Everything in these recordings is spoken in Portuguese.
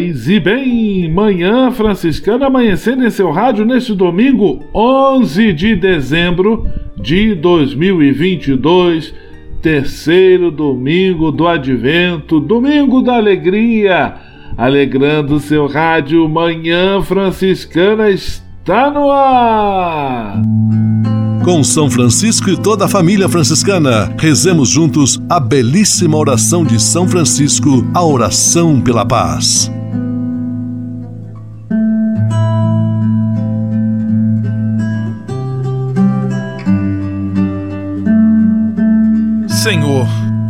E bem, manhã franciscana amanhecendo em seu rádio neste domingo 11 de dezembro de 2022, terceiro domingo do advento, domingo da alegria, alegrando seu rádio, manhã franciscana está no ar. Com São Francisco e toda a família franciscana, rezemos juntos a belíssima oração de São Francisco, a oração pela paz.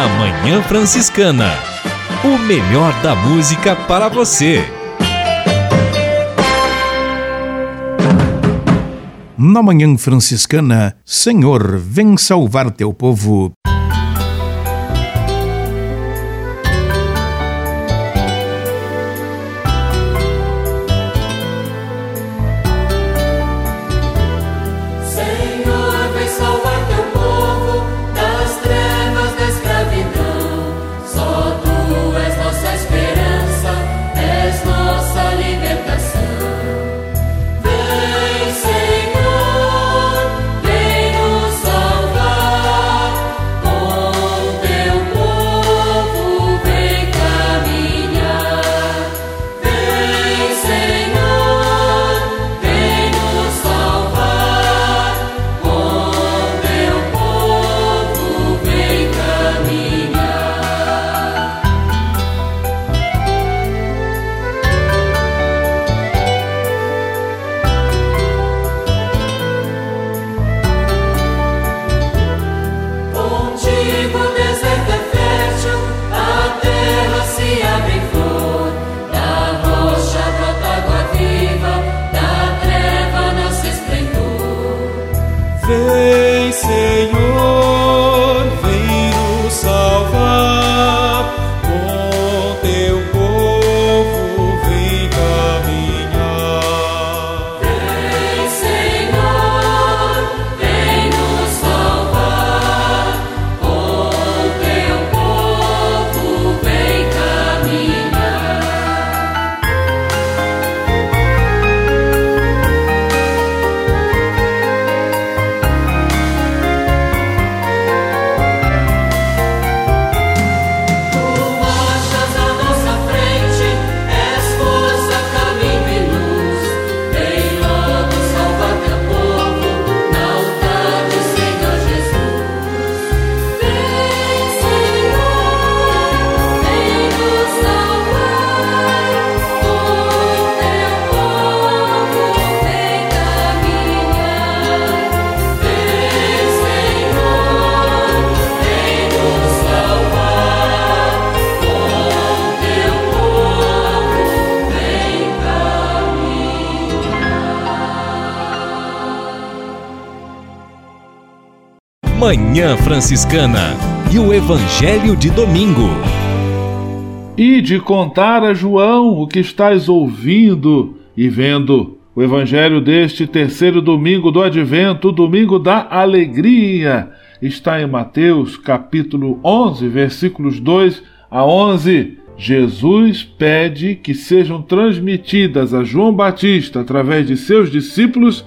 Na Manhã Franciscana. O melhor da música para você. Na Manhã Franciscana, Senhor, vem salvar teu povo. Manhã Franciscana e o Evangelho de Domingo. E de contar a João o que estás ouvindo e vendo. O Evangelho deste terceiro domingo do Advento, o domingo da alegria, está em Mateus capítulo 11, versículos 2 a 11. Jesus pede que sejam transmitidas a João Batista, através de seus discípulos,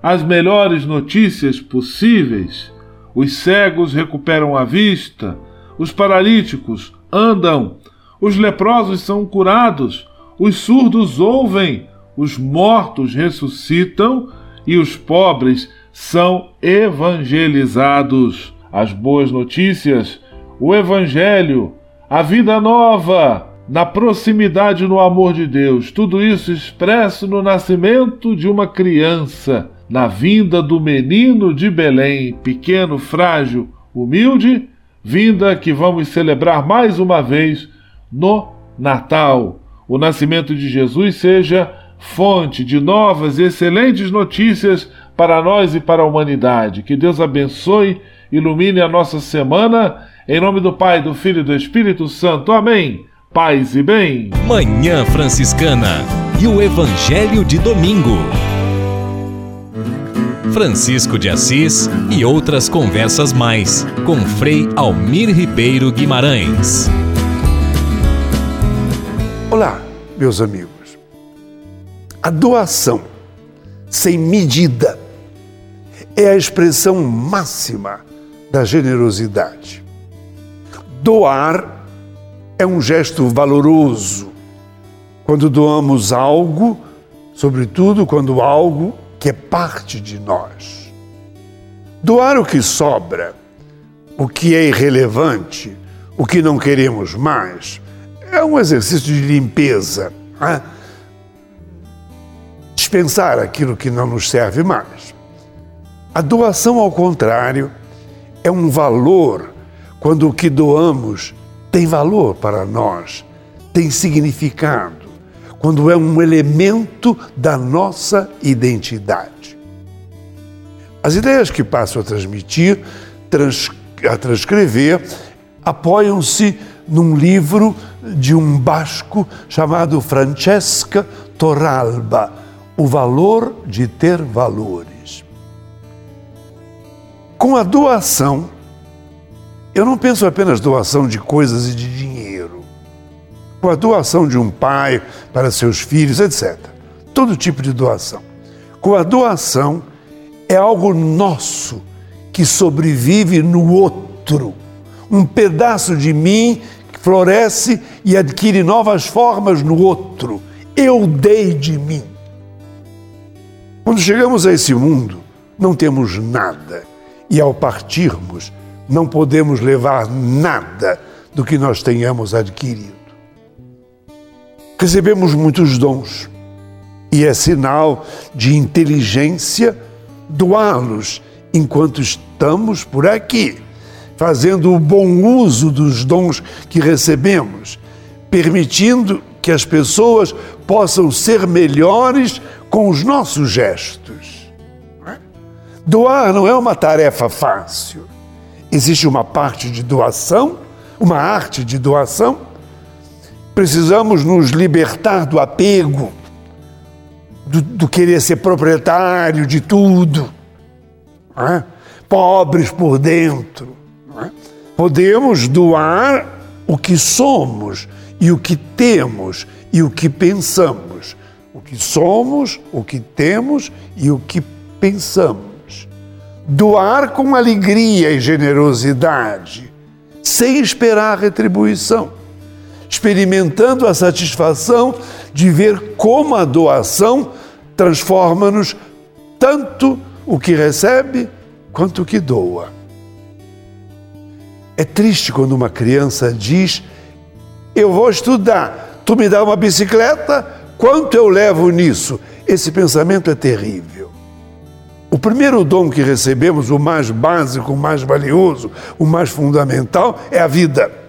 as melhores notícias possíveis. Os cegos recuperam a vista, os paralíticos andam, os leprosos são curados, os surdos ouvem, os mortos ressuscitam e os pobres são evangelizados. As boas notícias, o Evangelho, a vida nova, na proximidade no amor de Deus, tudo isso expresso no nascimento de uma criança, na vinda do menino de Belém, pequeno, frágil, humilde, vinda que vamos celebrar mais uma vez no Natal. O nascimento de Jesus seja fonte de novas e excelentes notícias para nós e para a humanidade. Que Deus abençoe, ilumine a nossa semana. Em nome do Pai, do Filho e do Espírito Santo. Amém. Paz e bem. Manhã Franciscana e o Evangelho de Domingo. Francisco de Assis e outras conversas mais com Frei Almir Ribeiro Guimarães. Olá, meus amigos. A doação sem medida é a expressão máxima da generosidade. Doar é um gesto valoroso. Quando doamos algo, sobretudo quando algo que é parte de nós. Doar o que sobra, o que é irrelevante, o que não queremos mais, é um exercício de limpeza. Né? Dispensar aquilo que não nos serve mais. A doação, ao contrário, é um valor quando o que doamos tem valor para nós, tem significado quando é um elemento da nossa identidade. As ideias que passo a transmitir, trans, a transcrever, apoiam-se num livro de um basco chamado Francesca Torralba, O Valor de Ter Valores. Com a doação, eu não penso apenas doação de coisas e de dinheiro com a doação de um pai para seus filhos, etc. Todo tipo de doação. Com a doação é algo nosso que sobrevive no outro. Um pedaço de mim que floresce e adquire novas formas no outro. Eu dei de mim. Quando chegamos a esse mundo, não temos nada. E ao partirmos, não podemos levar nada do que nós tenhamos adquirido. Recebemos muitos dons e é sinal de inteligência doá-los enquanto estamos por aqui, fazendo o bom uso dos dons que recebemos, permitindo que as pessoas possam ser melhores com os nossos gestos. Doar não é uma tarefa fácil. Existe uma parte de doação, uma arte de doação Precisamos nos libertar do apego, do, do querer ser proprietário de tudo, é? pobres por dentro. É? Podemos doar o que somos e o que temos e o que pensamos. O que somos, o que temos e o que pensamos. Doar com alegria e generosidade, sem esperar retribuição experimentando a satisfação de ver como a doação transforma-nos tanto o que recebe quanto o que doa. É triste quando uma criança diz: Eu vou estudar, tu me dá uma bicicleta, quanto eu levo nisso? Esse pensamento é terrível. O primeiro dom que recebemos, o mais básico, o mais valioso, o mais fundamental, é a vida.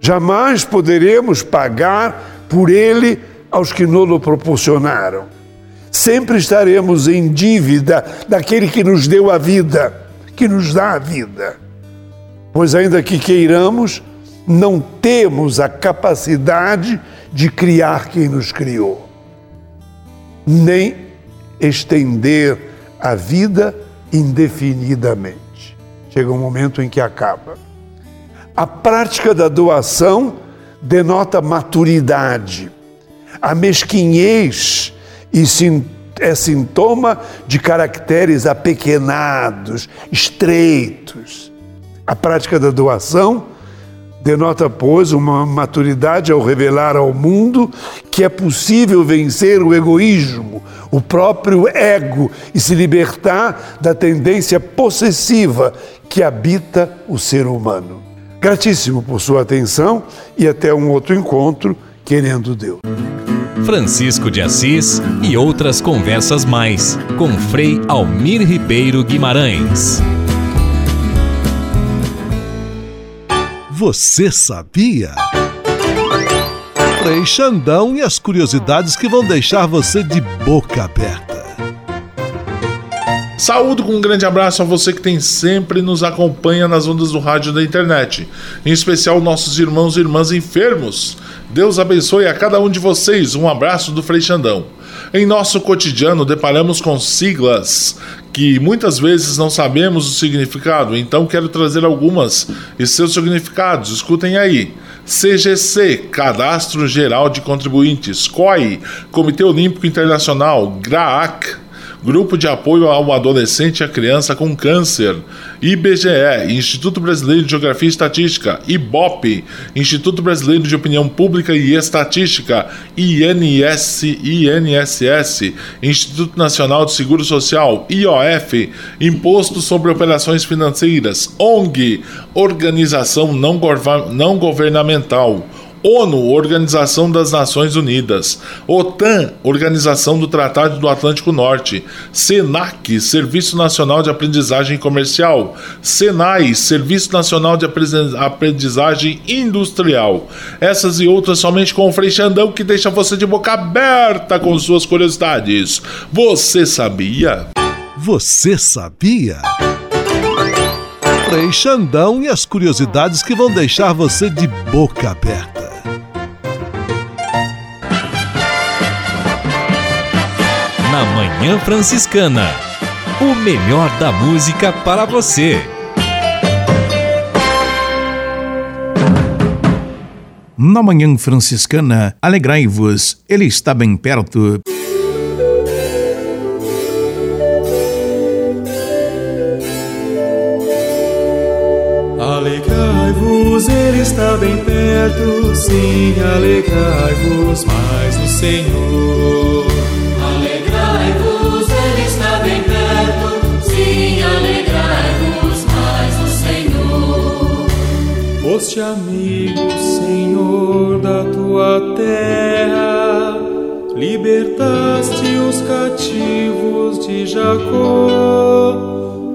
Jamais poderemos pagar por ele aos que nos proporcionaram. Sempre estaremos em dívida daquele que nos deu a vida, que nos dá a vida. Pois, ainda que queiramos, não temos a capacidade de criar quem nos criou, nem estender a vida indefinidamente. Chega um momento em que acaba. A prática da doação denota maturidade. A mesquinhez é sintoma de caracteres apequenados, estreitos. A prática da doação denota, pois, uma maturidade ao revelar ao mundo que é possível vencer o egoísmo, o próprio ego e se libertar da tendência possessiva que habita o ser humano. Gratíssimo por sua atenção e até um outro encontro, querendo Deus. Francisco de Assis e outras conversas mais com Frei Almir Ribeiro Guimarães. Você sabia? Frei Xandão e as curiosidades que vão deixar você de boca aberta. Saúdo com um grande abraço a você que tem sempre nos acompanha nas ondas do rádio da internet, em especial nossos irmãos e irmãs enfermos. Deus abençoe a cada um de vocês. Um abraço do Frei Xandão. Em nosso cotidiano deparamos com siglas que muitas vezes não sabemos o significado, então quero trazer algumas e seus significados. Escutem aí. CGC, Cadastro Geral de Contribuintes, COI, Comitê Olímpico Internacional, GRAAC, Grupo de Apoio ao Adolescente e à Criança com Câncer, IBGE, Instituto Brasileiro de Geografia e Estatística, IBOP, Instituto Brasileiro de Opinião Pública e Estatística, INS, INSS, Instituto Nacional de Seguro Social, IOF, Imposto sobre Operações Financeiras, ONG, Organização Não, não Governamental, ONU, Organização das Nações Unidas, OTAN, Organização do Tratado do Atlântico Norte, SENAC, Serviço Nacional de Aprendizagem Comercial, SENAI, Serviço Nacional de Aprendizagem Industrial. Essas e outras somente com o Frei Xandão que deixa você de boca aberta com suas curiosidades. Você sabia? Você sabia? Frei Xandão e as curiosidades que vão deixar você de boca aberta. Na Manhã Franciscana. O melhor da música para você. Na Manhã Franciscana, alegrai-vos, Ele está bem perto. Alegrai-vos, Ele está bem perto, sim, alegrai-vos mais no Senhor. Foste amigo, Senhor, da tua terra, libertaste os cativos de Jacó,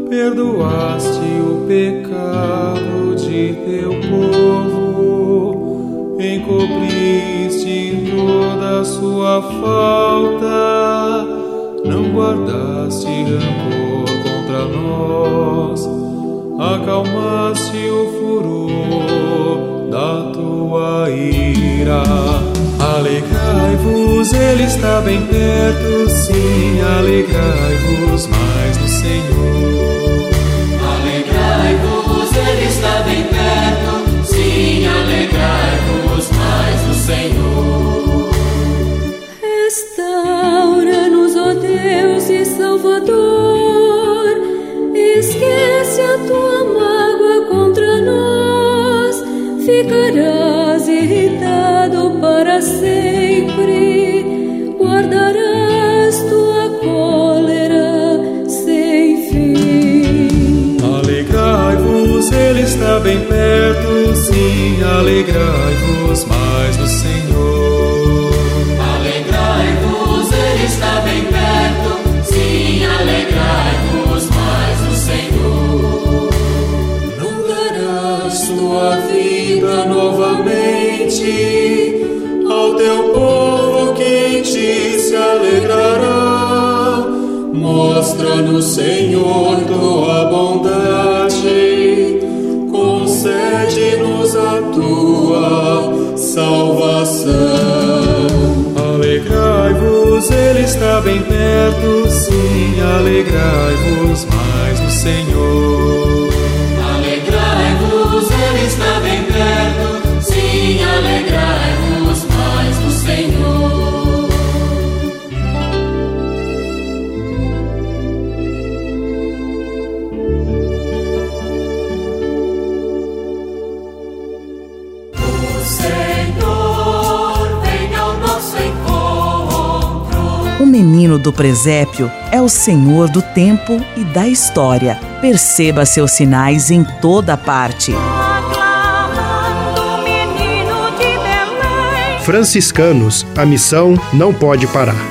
perdoaste o pecado de teu povo, encobriste toda a sua falta, não guardaste rancor contra nós acalmaste o furor da tua ira. Alegrai-vos, Ele está bem perto, sim, alegrai-vos mais no Senhor. Alegrai-vos, Ele está bem perto, sim, alegrai-vos mais no Senhor. Alegrai-vos, Ele está bem perto, sim, alegrai-vos mais no Senhor. Não darás tua vida novamente Mostra-nos, Senhor, tua bondade, concede-nos a tua salvação. Alegrai-vos, Ele está bem perto, sim, alegrai-vos mais no Senhor. Menino do presépio é o Senhor do tempo e da história. Perceba seus sinais em toda parte. Franciscanos, a missão não pode parar.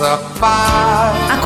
Vossa paz.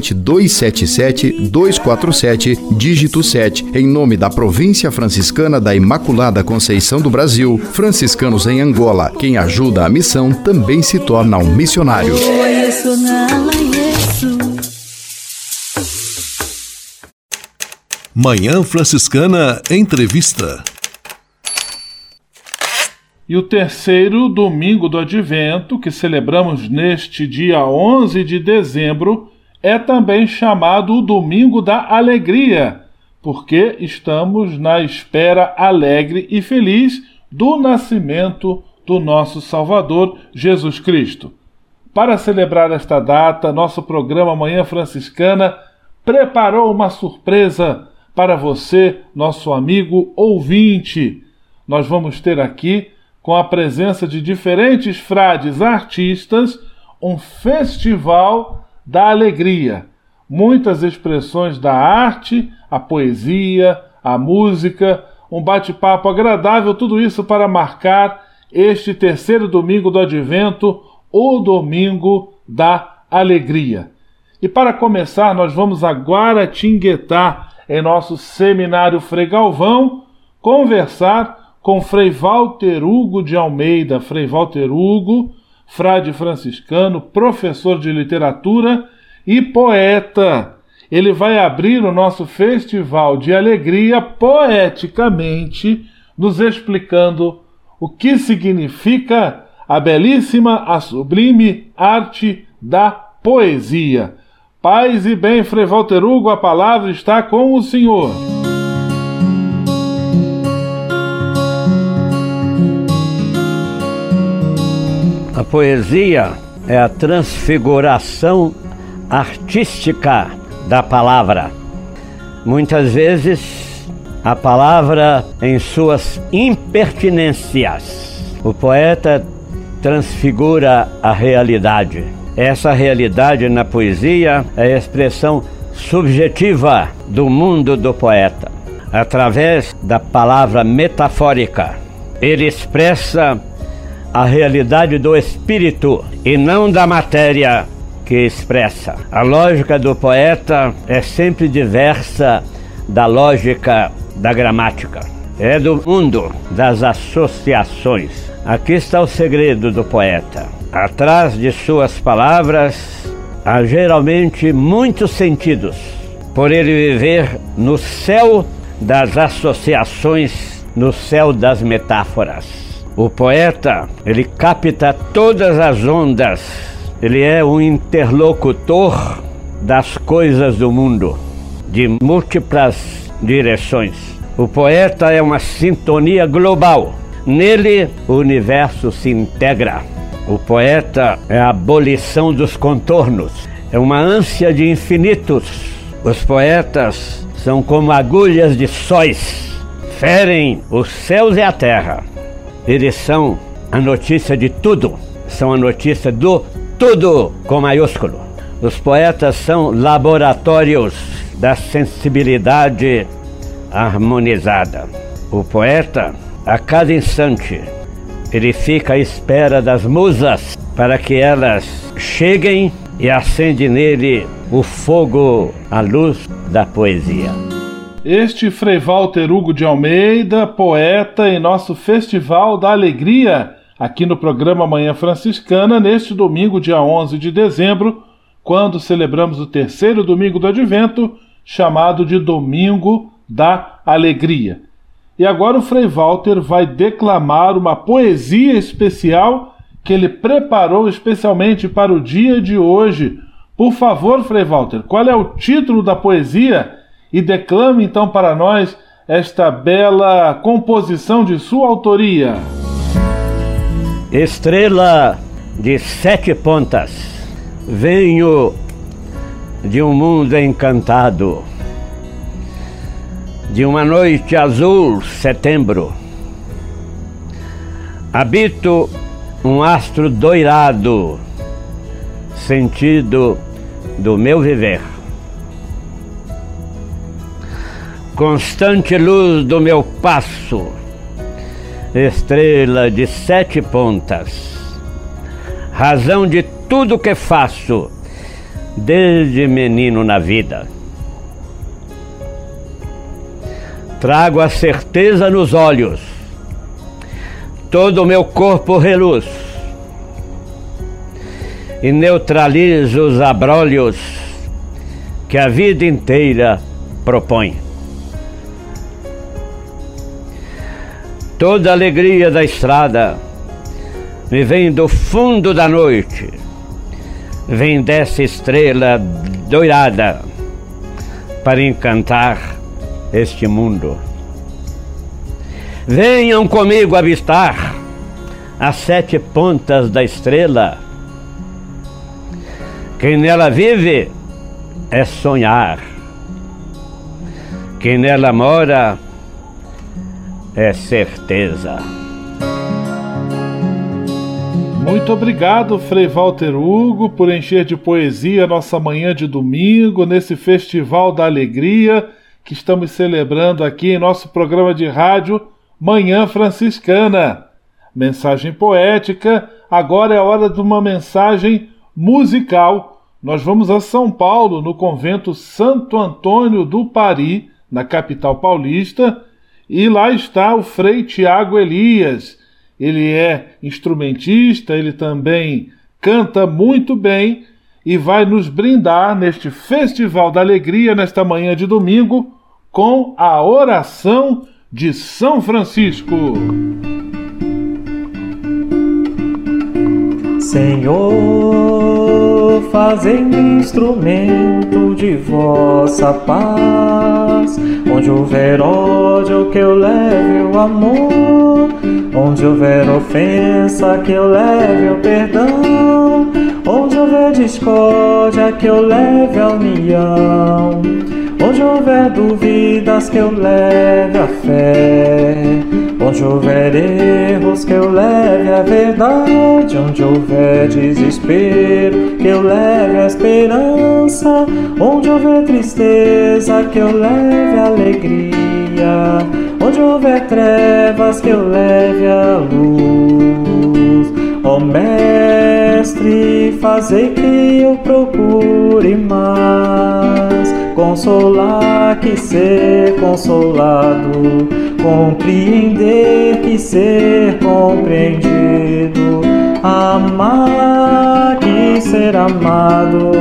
277-247, dígito 7, em nome da Província Franciscana da Imaculada Conceição do Brasil, franciscanos em Angola. Quem ajuda a missão também se torna um missionário. Manhã Franciscana Entrevista. E o terceiro domingo do Advento, que celebramos neste dia 11 de dezembro, é também chamado o Domingo da Alegria, porque estamos na espera alegre e feliz do nascimento do nosso Salvador Jesus Cristo. Para celebrar esta data, nosso programa Manhã Franciscana preparou uma surpresa para você, nosso amigo ouvinte. Nós vamos ter aqui, com a presença de diferentes frades artistas, um festival da alegria. Muitas expressões da arte, a poesia, a música, um bate-papo agradável, tudo isso para marcar este terceiro domingo do Advento, o domingo da alegria. E para começar, nós vamos a Guaratinguetá, em nosso seminário Frei Galvão, conversar com Frei Walter Hugo de Almeida. Frei Walter Hugo, frade franciscano, professor de literatura e poeta. Ele vai abrir o nosso festival de alegria poeticamente, nos explicando o que significa a belíssima, a sublime arte da poesia. Paz e bem, Frei Walter Hugo, a palavra está com o Senhor. A poesia é a transfiguração artística da palavra. Muitas vezes a palavra em suas impertinências. O poeta transfigura a realidade. Essa realidade na poesia é a expressão subjetiva do mundo do poeta. Através da palavra metafórica, ele expressa a realidade do espírito e não da matéria que expressa. A lógica do poeta é sempre diversa da lógica da gramática. É do mundo das associações. Aqui está o segredo do poeta. Atrás de suas palavras há geralmente muitos sentidos, por ele viver no céu das associações, no céu das metáforas. O poeta, ele capta todas as ondas, ele é um interlocutor das coisas do mundo, de múltiplas direções. O poeta é uma sintonia global Nele, o universo se integra. O poeta é a abolição dos contornos, é uma ânsia de infinitos. Os poetas são como agulhas de sóis, ferem os céus e a terra. Eles são a notícia de tudo, são a notícia do tudo com maiúsculo. Os poetas são laboratórios da sensibilidade harmonizada. O poeta a cada instante, ele fica à espera das musas para que elas cheguem e acende nele o fogo, a luz da poesia. Este Frei Walter Hugo de Almeida, poeta em nosso Festival da Alegria, aqui no programa Manhã Franciscana, neste domingo, dia 11 de dezembro, quando celebramos o terceiro domingo do Advento, chamado de Domingo da Alegria. E agora o Frei Walter vai declamar uma poesia especial que ele preparou especialmente para o dia de hoje. Por favor, Frei Walter, qual é o título da poesia? E declame então para nós esta bela composição de sua autoria. Estrela de sete pontas, venho de um mundo encantado de uma noite azul, setembro. Habito um astro doirado, sentido do meu viver. Constante luz do meu passo, estrela de sete pontas, razão de tudo que faço, desde menino na vida. Trago a certeza nos olhos. Todo o meu corpo reluz. E neutralizo os abrolhos que a vida inteira propõe. Toda a alegria da estrada me vem do fundo da noite, vem dessa estrela doirada para encantar este mundo. Venham comigo avistar as sete pontas da estrela. Quem nela vive é sonhar. Quem nela mora é certeza. Muito obrigado, Frei Walter Hugo, por encher de poesia nossa manhã de domingo nesse Festival da Alegria que estamos celebrando aqui em nosso programa de rádio Manhã Franciscana. Mensagem poética, agora é hora de uma mensagem musical. Nós vamos a São Paulo, no convento Santo Antônio do Pari, na capital paulista, e lá está o Frei Tiago Elias. Ele é instrumentista, ele também canta muito bem e vai nos brindar neste Festival da Alegria, nesta manhã de domingo, com a oração de São Francisco. Senhor, fazei-me instrumento de vossa paz. Onde houver ódio, que eu leve o amor. Onde houver ofensa, que eu leve o perdão. Onde houver discórdia, que eu leve a união. Onde houver dúvidas que eu leve a fé, onde houver erros que eu leve a verdade, onde houver desespero que eu leve a esperança, onde houver tristeza que eu leve a alegria, onde houver trevas que eu leve a luz. Ó oh, Mestre, fazei que eu procure mais consolar que ser consolado, compreender que ser compreendido, amar que ser amado,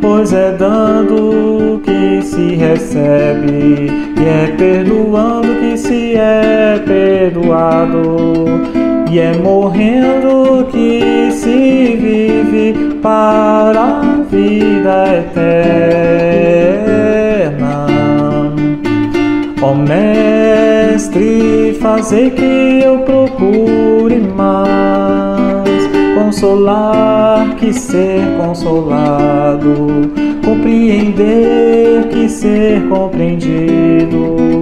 pois é dando que se recebe, e é perdoando que se é perdoado e é morrendo que se vive para a vida eterna. Ó Mestre, fazei que eu procure mais consolar que ser consolado, compreender que ser compreendido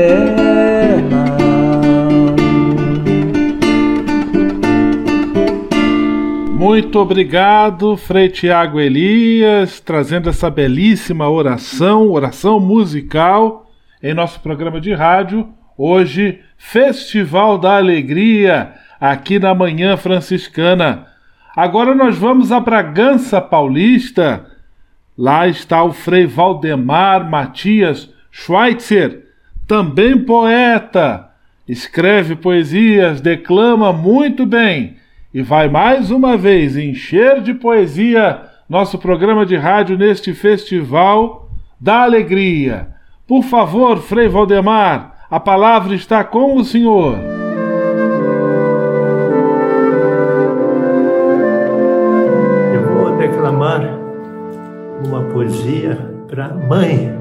Muito obrigado, Frei Tiago Elias, trazendo essa belíssima oração, oração musical, em nosso programa de rádio. Hoje, Festival da Alegria, aqui na Manhã Franciscana. Agora nós vamos a Bragança Paulista. Lá está o Frei Valdemar Matias Schweitzer, também poeta. Escreve poesias, declama muito bem e vai mais uma vez encher de poesia nosso programa de rádio neste Festival da Alegria. Por favor, Frei Valdemar, a palavra está com o senhor. declamar uma poesia para mãe.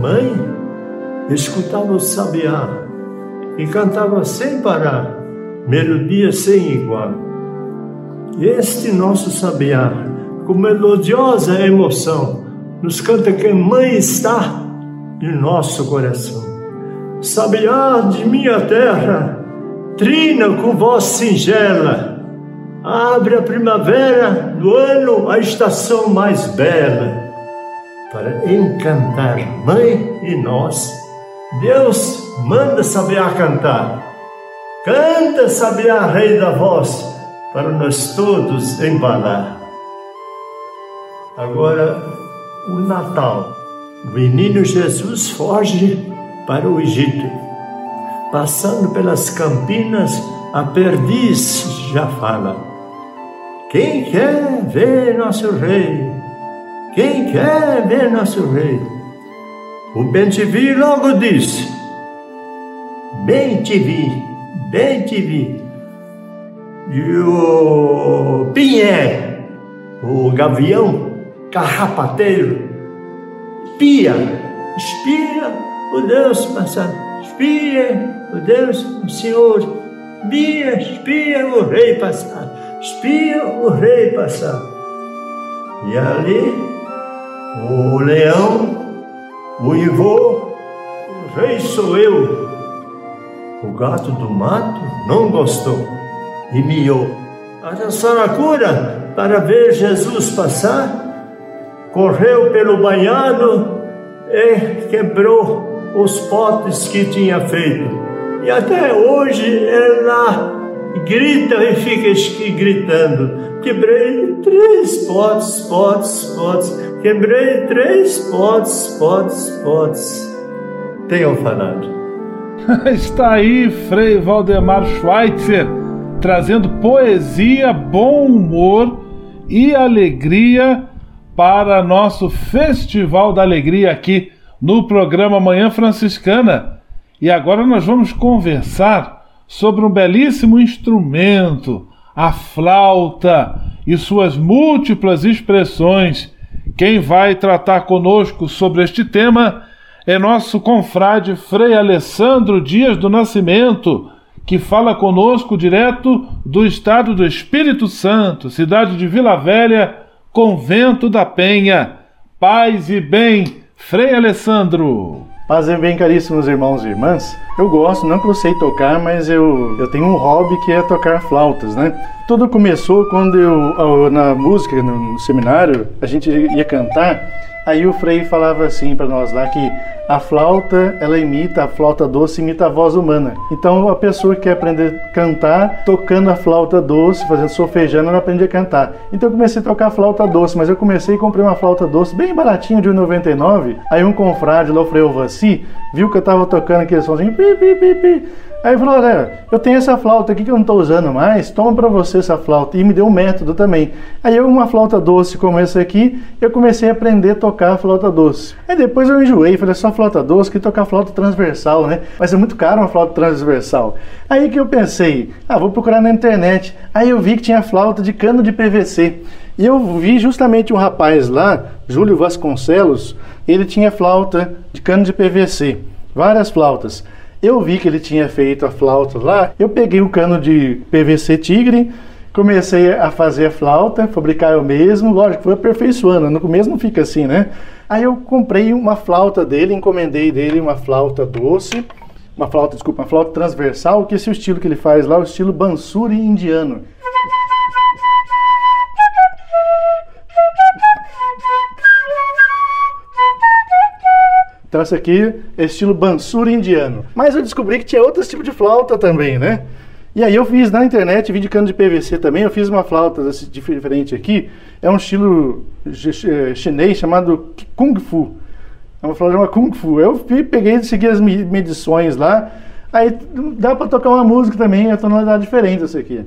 Mãe escutava o sabiá e cantava sem parar, melodia sem igual. Este nosso sabiá, com melodiosa emoção, nos canta que mãe está em nosso coração. Sabiá de minha terra, trina com voz singela, abre a primavera do ano a estação mais bela para encantar mãe e nós. Deus manda Sabiá cantar. Canta Sabiá, rei da voz, para nós todos embalar. Agora, o Natal. O menino Jesus foge para o Egito. Passando pelas campinas, a perdiz já fala. Quem quer ver nosso rei? Quem quer ver nosso rei? O Bem-te-vi logo disse: Bem te vi, bem te vi. E o Pinhé, o gavião carrapateiro, espia, espia o Deus passado, espia o Deus, o Senhor, espia, espia o rei passado espia o rei passar. E ali, o leão, o ivô, o rei sou eu. O gato do mato não gostou e miou. A saracura, para ver Jesus passar, correu pelo banhado e quebrou os potes que tinha feito. E até hoje ela grita e fica gritando. Quebrei três potes, potes, potes. Quebrei três potes, potes, potes. Tenham falado. Está aí Frei Valdemar Schweitzer trazendo poesia, bom humor e alegria para nosso Festival da Alegria aqui no programa Manhã Franciscana. E agora nós vamos conversar sobre um belíssimo instrumento, a flauta e suas múltiplas expressões. Quem vai tratar conosco sobre este tema é nosso confrade Frei Alessandro Dias do Nascimento, que fala conosco direto do estado do Espírito Santo, cidade de Vila Velha, Convento da Penha. Paz e bem, Frei Alessandro. Paz e bem, caríssimos irmãos e irmãs. Eu gosto, não que eu sei tocar, mas eu, eu tenho um hobby que é tocar flautas, né? Tudo começou quando eu, na música, no seminário, a gente ia cantar Aí o Frei falava assim para nós lá que a flauta, ela imita, a flauta doce imita a voz humana. Então a pessoa que quer aprender a cantar, tocando a flauta doce, fazendo solfejando, ela aprende a cantar. Então eu comecei a tocar flauta doce, mas eu comecei e comprei uma flauta doce bem baratinha de 1,99. Aí um confrade lá, o Frei Ovassi, viu que eu tava tocando aquele somzinho, pi, pi, pi, pi. Aí falou, olha, eu tenho essa flauta aqui que eu não estou usando mais, toma para você essa flauta. E me deu um método também. Aí eu, uma flauta doce como essa aqui, eu comecei a aprender a tocar a flauta doce. Aí depois eu enjoei, falei, só flauta doce, que tocar flauta transversal, né? Mas é muito caro uma flauta transversal. Aí que eu pensei, ah, vou procurar na internet. Aí eu vi que tinha flauta de cano de PVC. E eu vi justamente um rapaz lá, Júlio Vasconcelos, ele tinha flauta de cano de PVC, várias flautas. Eu vi que ele tinha feito a flauta lá, eu peguei o cano de PVC Tigre, comecei a fazer a flauta, fabricar eu mesmo, lógico, foi aperfeiçoando, no começo não fica assim, né? Aí eu comprei uma flauta dele, encomendei dele uma flauta doce, uma flauta, desculpa, uma flauta transversal, que esse é o estilo que ele faz lá, o estilo Bansuri indiano. Então essa aqui é estilo Bansuri indiano. Mas eu descobri que tinha outros tipos de flauta também, né? E aí eu fiz na internet vídeo cano de PVC também, eu fiz uma flauta diferente aqui. É um estilo eh, chinês chamado Kung Fu. É uma flauta chamada Kung Fu. Eu peguei segui as medições lá. Aí dá para tocar uma música também, a tonalidade diferente essa aqui.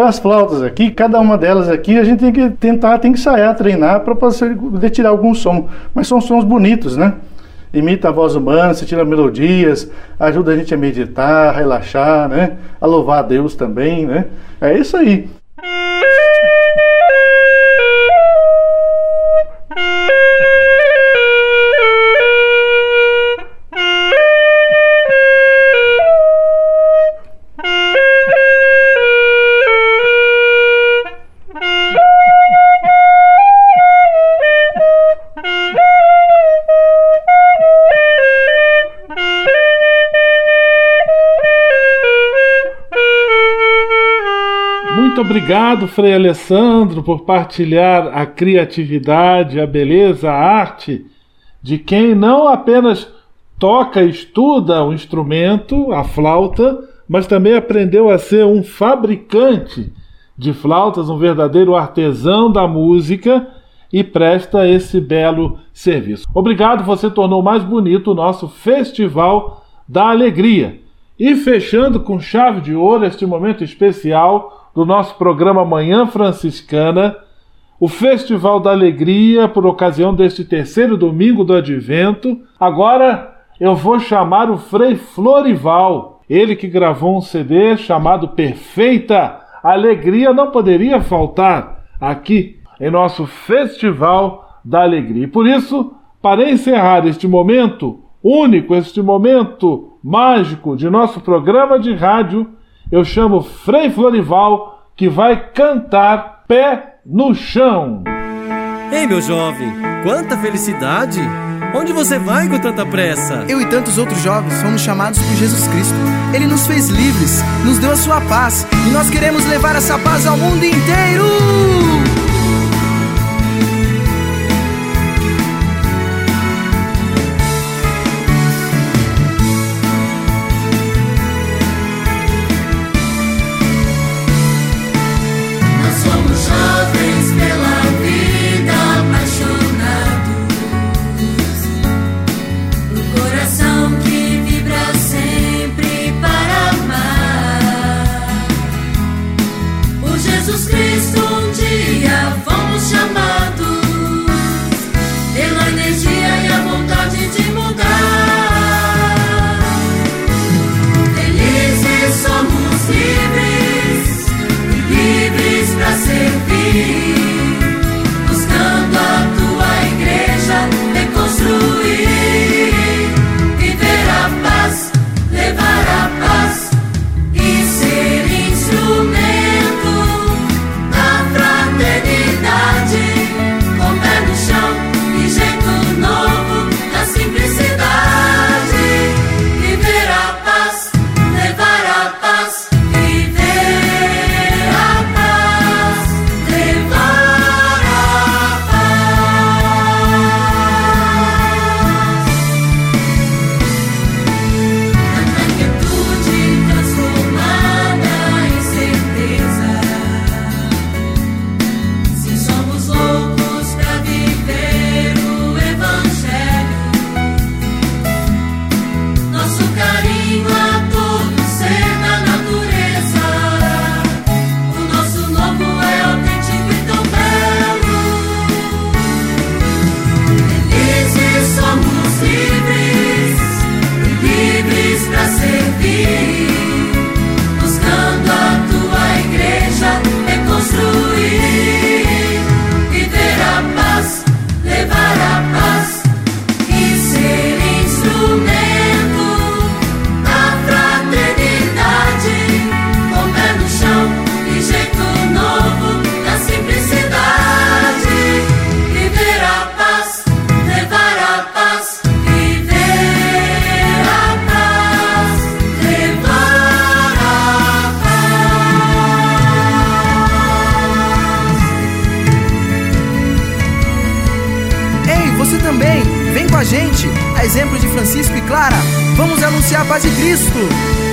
Então as flautas aqui, cada uma delas aqui, a gente tem que tentar, tem que ensaiar, treinar para poder tirar algum som. Mas são sons bonitos, né? Imita a voz humana, se tira melodias, ajuda a gente a meditar, a relaxar, né? A louvar a Deus também, né? É isso aí. Obrigado, Frei Alessandro, por partilhar a criatividade, a beleza, a arte de quem não apenas toca e estuda o instrumento, a flauta, mas também aprendeu a ser um fabricante de flautas, um verdadeiro artesão da música e presta esse belo serviço. Obrigado, você tornou mais bonito o nosso Festival da Alegria. E fechando com chave de ouro este momento especial do nosso programa Manhã Franciscana, o Festival da Alegria, por ocasião deste terceiro domingo do Advento. Agora eu vou chamar o Frei Florival, ele que gravou um CD chamado Perfeita Alegria, não poderia faltar aqui em nosso Festival da Alegria. E por isso, para encerrar este momento único, este momento mágico de nosso programa de rádio, eu chamo Frei Florival, que vai cantar Pé no Chão. Ei, meu jovem, quanta felicidade! Onde você vai com tanta pressa? Eu e tantos outros jovens fomos chamados por Jesus Cristo. Ele nos fez livres, nos deu a sua paz, e nós queremos levar essa paz ao mundo inteiro! Jesus Cristo, um dia vamos chamar. exemplo de Francisco e Clara, vamos anunciar a paz de Cristo.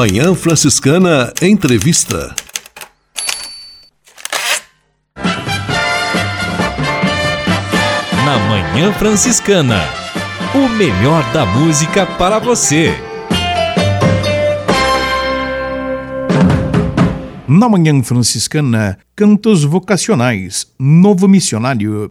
Manhã Franciscana Entrevista. Na Manhã Franciscana, o melhor da música para você. Na Manhã Franciscana, cantos vocacionais, novo missionário.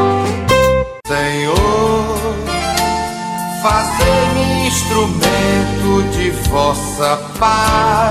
Vossa paz.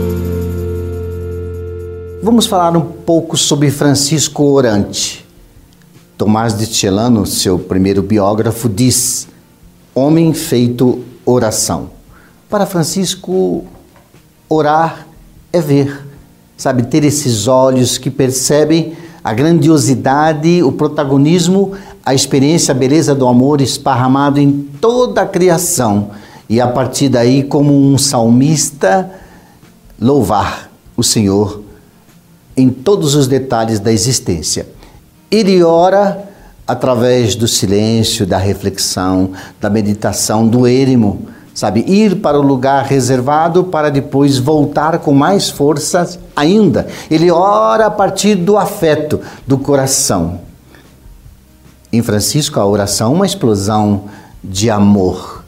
Vamos falar um pouco sobre Francisco Orante. Tomás de Celano, seu primeiro biógrafo, diz: Homem feito oração. Para Francisco, orar é ver, sabe, ter esses olhos que percebem a grandiosidade, o protagonismo, a experiência, a beleza do amor esparramado em toda a criação. E a partir daí, como um salmista, louvar o Senhor em todos os detalhes da existência. Ele ora através do silêncio, da reflexão, da meditação, do eremo, sabe? Ir para o lugar reservado para depois voltar com mais forças ainda. Ele ora a partir do afeto, do coração. Em Francisco, a oração é uma explosão de amor.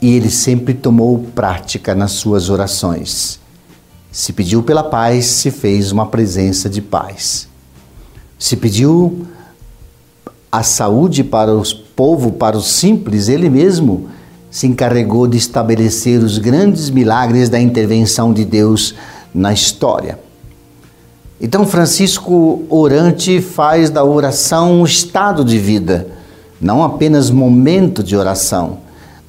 E ele sempre tomou prática nas suas orações. Se pediu pela paz, se fez uma presença de paz. Se pediu a saúde para o povo, para os simples, ele mesmo se encarregou de estabelecer os grandes milagres da intervenção de Deus na história. Então, Francisco Orante faz da oração um estado de vida, não apenas momento de oração.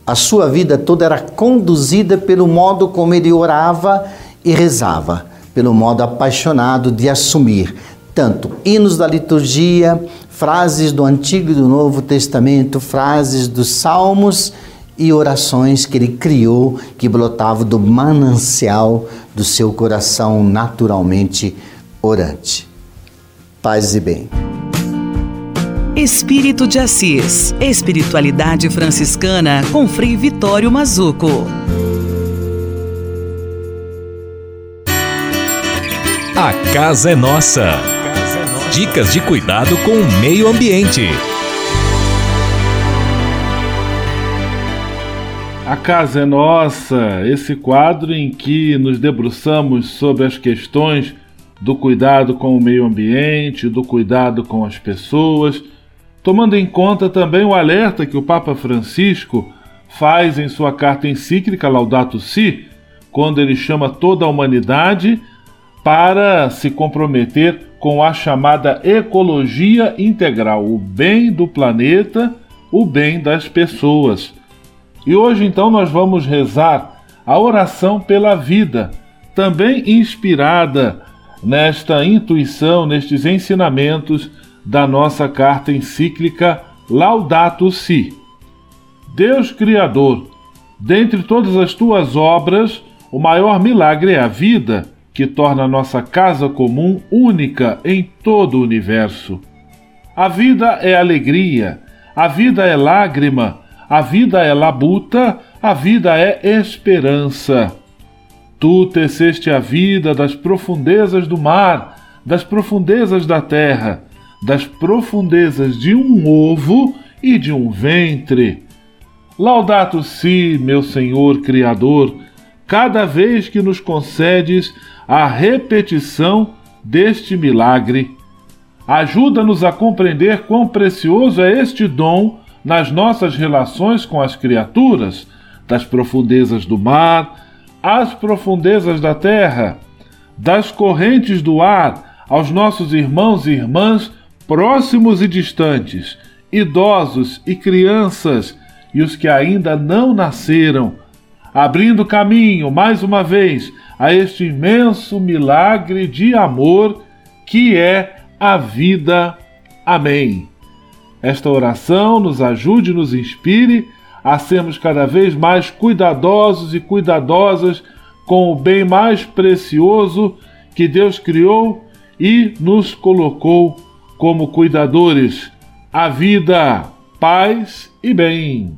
A sua vida toda era conduzida pelo modo como ele orava e rezava, pelo modo apaixonado de assumir tanto hinos da liturgia, frases do Antigo e do Novo Testamento, frases dos Salmos e orações que ele criou que brotavam do manancial do seu coração naturalmente orante. Paz e bem. Espírito de Assis. Espiritualidade franciscana com Frei Vitório Mazuco. A casa é nossa. Dicas de cuidado com o meio ambiente. A Casa é Nossa, esse quadro em que nos debruçamos sobre as questões do cuidado com o meio ambiente, do cuidado com as pessoas, tomando em conta também o alerta que o Papa Francisco faz em sua carta encíclica Laudato Si, quando ele chama toda a humanidade para se comprometer com a chamada ecologia integral, o bem do planeta, o bem das pessoas. E hoje então nós vamos rezar a oração pela vida, também inspirada nesta intuição, nestes ensinamentos da nossa carta encíclica Laudato Si. Deus Criador, dentre todas as tuas obras, o maior milagre é a vida, que torna nossa casa comum única em todo o universo. A vida é alegria, a vida é lágrima, a vida é labuta, a vida é esperança. Tu teceste a vida das profundezas do mar, das profundezas da terra, das profundezas de um ovo e de um ventre. Laudato si, meu Senhor Criador, cada vez que nos concedes a repetição deste milagre. Ajuda-nos a compreender quão precioso é este dom nas nossas relações com as criaturas, das profundezas do mar às profundezas da terra, das correntes do ar aos nossos irmãos e irmãs próximos e distantes, idosos e crianças e os que ainda não nasceram, abrindo caminho mais uma vez a este imenso milagre de amor que é a vida. Amém. Esta oração nos ajude nos inspire a sermos cada vez mais cuidadosos e cuidadosas com o bem mais precioso que Deus criou e nos colocou como cuidadores. A vida, paz e bem.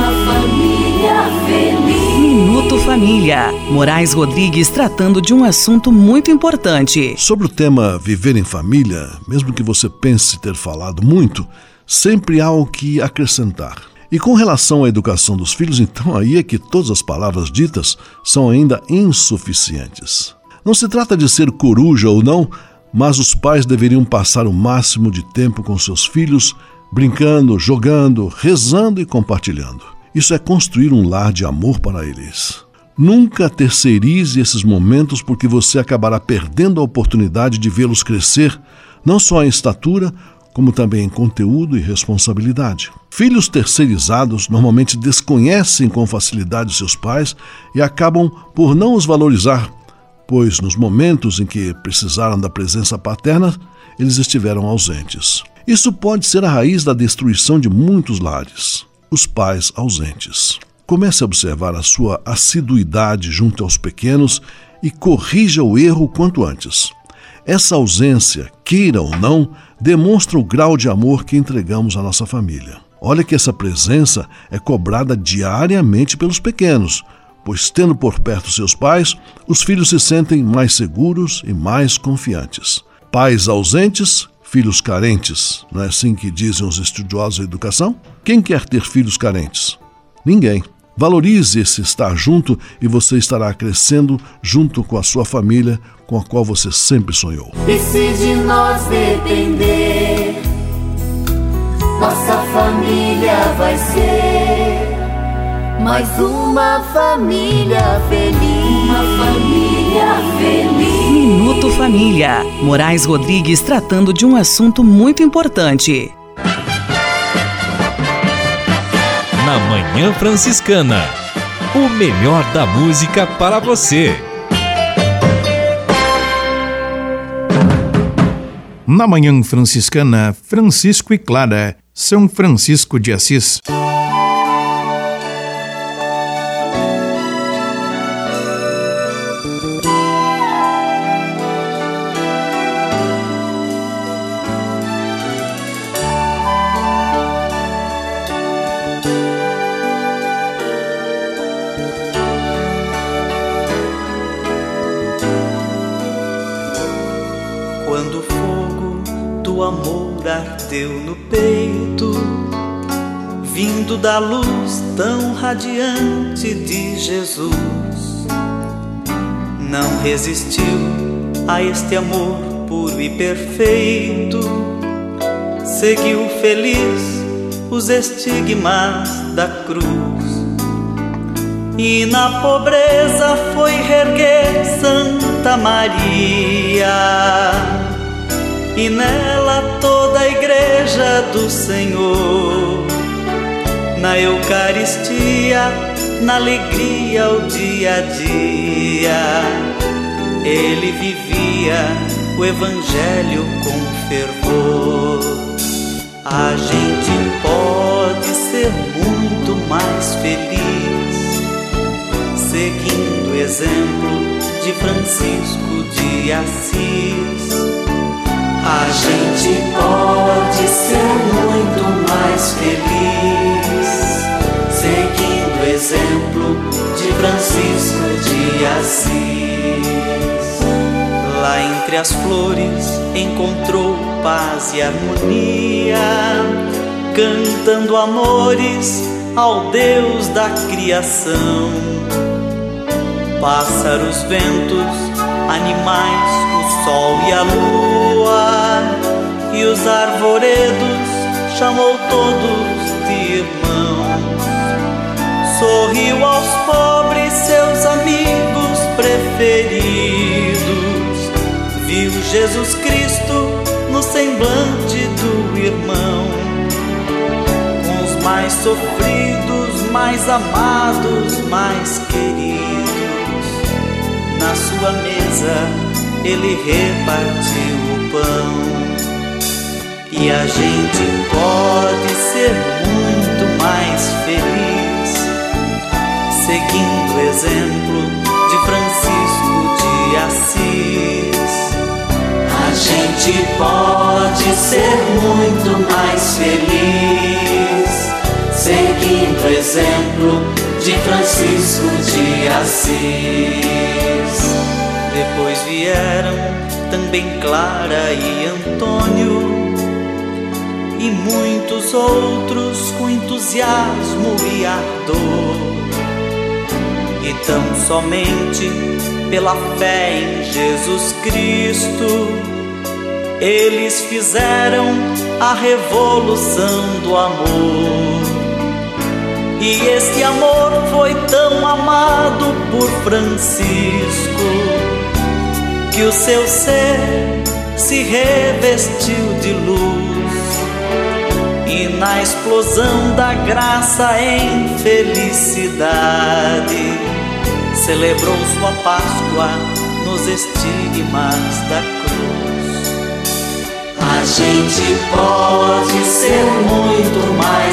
Uma família feliz. Minuto Família. Moraes Rodrigues tratando de um assunto muito importante. Sobre o tema viver em família, mesmo que você pense ter falado muito, sempre há o que acrescentar. E com relação à educação dos filhos, então aí é que todas as palavras ditas são ainda insuficientes. Não se trata de ser coruja ou não, mas os pais deveriam passar o máximo de tempo com seus filhos, brincando, jogando, rezando e compartilhando. Isso é construir um lar de amor para eles. Nunca terceirize esses momentos porque você acabará perdendo a oportunidade de vê-los crescer, não só em estatura, como também em conteúdo e responsabilidade. Filhos terceirizados normalmente desconhecem com facilidade seus pais e acabam por não os valorizar, pois nos momentos em que precisaram da presença paterna, eles estiveram ausentes. Isso pode ser a raiz da destruição de muitos lares os pais ausentes. Comece a observar a sua assiduidade junto aos pequenos e corrija o erro quanto antes. Essa ausência, queira ou não, demonstra o grau de amor que entregamos à nossa família. Olha que essa presença é cobrada diariamente pelos pequenos, pois, tendo por perto seus pais, os filhos se sentem mais seguros e mais confiantes. Pais ausentes filhos carentes, não é assim que dizem os estudiosos da educação? Quem quer ter filhos carentes? Ninguém. Valorize esse estar junto e você estará crescendo junto com a sua família, com a qual você sempre sonhou. E se de nós depender, nossa família vai ser mais uma família feliz. Minuto Família. Moraes Rodrigues tratando de um assunto muito importante. Na Manhã Franciscana. O melhor da música para você. Na Manhã Franciscana, Francisco e Clara, São Francisco de Assis. Ardeu no peito, vindo da luz tão radiante de Jesus, não resistiu a este amor puro e perfeito. seguiu feliz os estigmas da cruz. E na pobreza foi reerguer Santa Maria, e nela toda a igreja do Senhor, na Eucaristia, na alegria, o dia a dia, ele vivia o Evangelho com fervor. A gente pode ser muito mais feliz seguindo o exemplo de Francisco de Assis. A gente pode ser muito mais feliz seguindo o exemplo de Francisco de Assis. Lá entre as flores encontrou paz e harmonia, cantando amores ao Deus da criação. Pássaros, ventos, animais, sol e a lua, e os arvoredos chamou todos de irmãos. Sorriu aos pobres, seus amigos preferidos. Viu Jesus Cristo no semblante do irmão. Com os mais sofridos, mais amados, mais queridos. Na sua mesa ele repartiu o pão. E a gente pode ser muito mais feliz seguindo o exemplo de Francisco de Assis. A gente pode ser muito mais feliz seguindo o exemplo de Francisco de Assis. Depois vieram também Clara e Antônio e muitos outros com entusiasmo e ardor. E tão somente pela fé em Jesus Cristo, eles fizeram a revolução do amor. E este amor foi tão amado por Francisco que o seu ser se revestiu de luz e na explosão da graça em felicidade celebrou sua Páscoa nos estigmas da cruz. A gente pode ser muito mais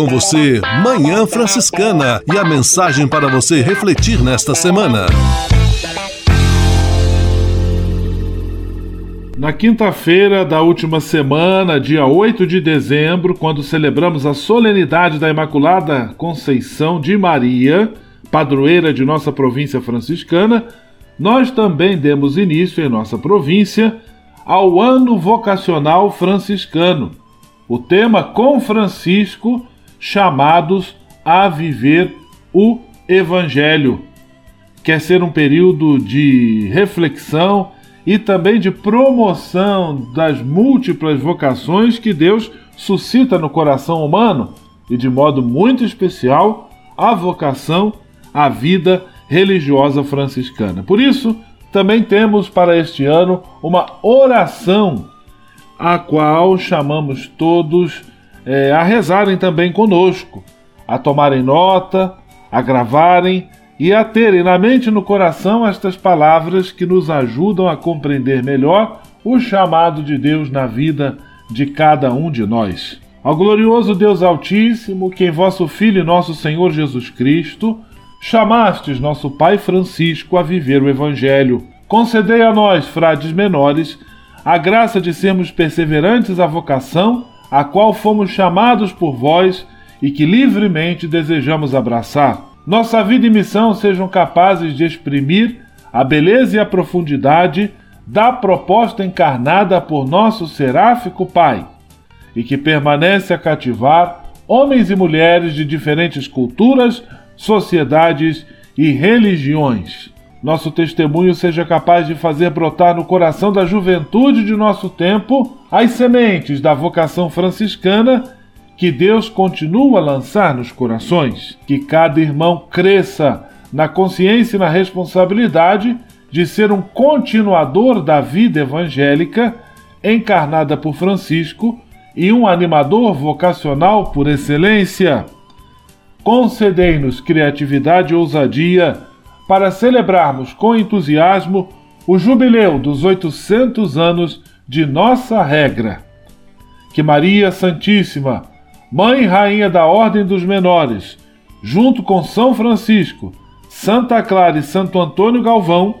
com você Manhã Franciscana e a mensagem para você refletir nesta semana. Na quinta-feira da última semana, dia 8 de dezembro, quando celebramos a solenidade da Imaculada Conceição de Maria, padroeira de nossa província franciscana, nós também demos início em nossa província ao Ano Vocacional Franciscano. O tema com Francisco, chamados a viver o Evangelho. Quer ser um período de reflexão e também de promoção das múltiplas vocações que Deus suscita no coração humano e, de modo muito especial, a vocação à vida religiosa franciscana. Por isso, também temos para este ano uma oração, a qual chamamos todos é, a rezarem também conosco, a tomarem nota, a gravarem e a terem na mente e no coração estas palavras que nos ajudam a compreender melhor o chamado de Deus na vida de cada um de nós. Ao glorioso Deus Altíssimo, que em vosso Filho e nosso Senhor Jesus Cristo chamastes nosso Pai Francisco a viver o Evangelho. Concedei a nós, frades menores, a graça de sermos perseverantes à vocação a qual fomos chamados por vós e que livremente desejamos abraçar. Nossa vida e missão sejam capazes de exprimir a beleza e a profundidade da proposta encarnada por nosso seráfico Pai, e que permanece a cativar homens e mulheres de diferentes culturas, sociedades e religiões. Nosso testemunho seja capaz de fazer brotar no coração da juventude de nosso tempo as sementes da vocação franciscana que Deus continua a lançar nos corações. Que cada irmão cresça na consciência e na responsabilidade de ser um continuador da vida evangélica encarnada por Francisco e um animador vocacional por excelência. Concedei-nos criatividade e ousadia para celebrarmos com entusiasmo o jubileu dos 800 anos de nossa regra. Que Maria Santíssima, Mãe e Rainha da Ordem dos Menores, junto com São Francisco, Santa Clara e Santo Antônio Galvão,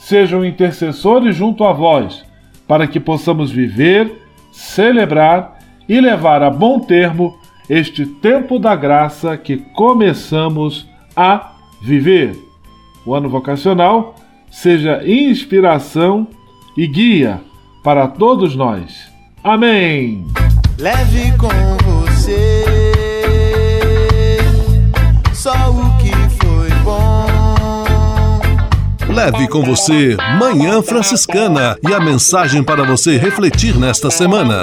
sejam intercessores junto a vós, para que possamos viver, celebrar e levar a bom termo este tempo da graça que começamos a viver. O ano vocacional seja inspiração e guia para todos nós. Amém. Leve com você só o que foi bom. Leve com você Manhã Franciscana e a mensagem para você refletir nesta semana.